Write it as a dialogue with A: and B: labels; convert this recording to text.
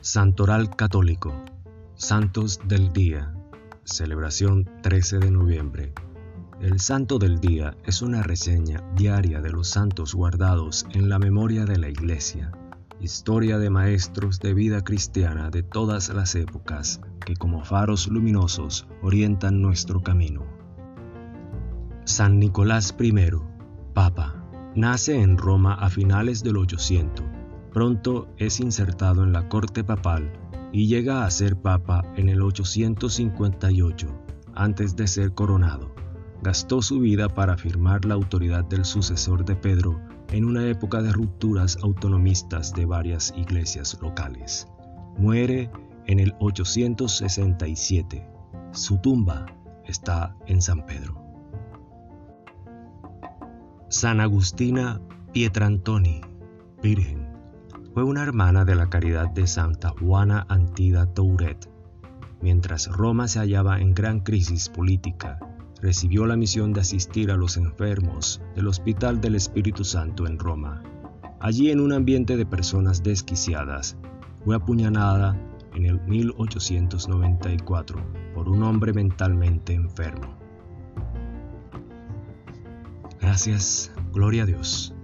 A: Santoral Católico, Santos del Día, celebración 13 de noviembre. El Santo del Día es una reseña diaria de los santos guardados en la memoria de la Iglesia, historia de maestros de vida cristiana de todas las épocas que como faros luminosos orientan nuestro camino. San Nicolás I, Papa, nace en Roma a finales del 800 Pronto es insertado en la corte papal y llega a ser papa en el 858, antes de ser coronado. Gastó su vida para afirmar la autoridad del sucesor de Pedro en una época de rupturas autonomistas de varias iglesias locales. Muere en el 867. Su tumba está en San Pedro. San Agustina Pietrantoni, Virgen fue una hermana de la caridad de Santa Juana Antida Touret. Mientras Roma se hallaba en gran crisis política, recibió la misión de asistir a los enfermos del Hospital del Espíritu Santo en Roma. Allí, en un ambiente de personas desquiciadas, fue apuñalada en el 1894 por un hombre mentalmente enfermo. Gracias, gloria a Dios.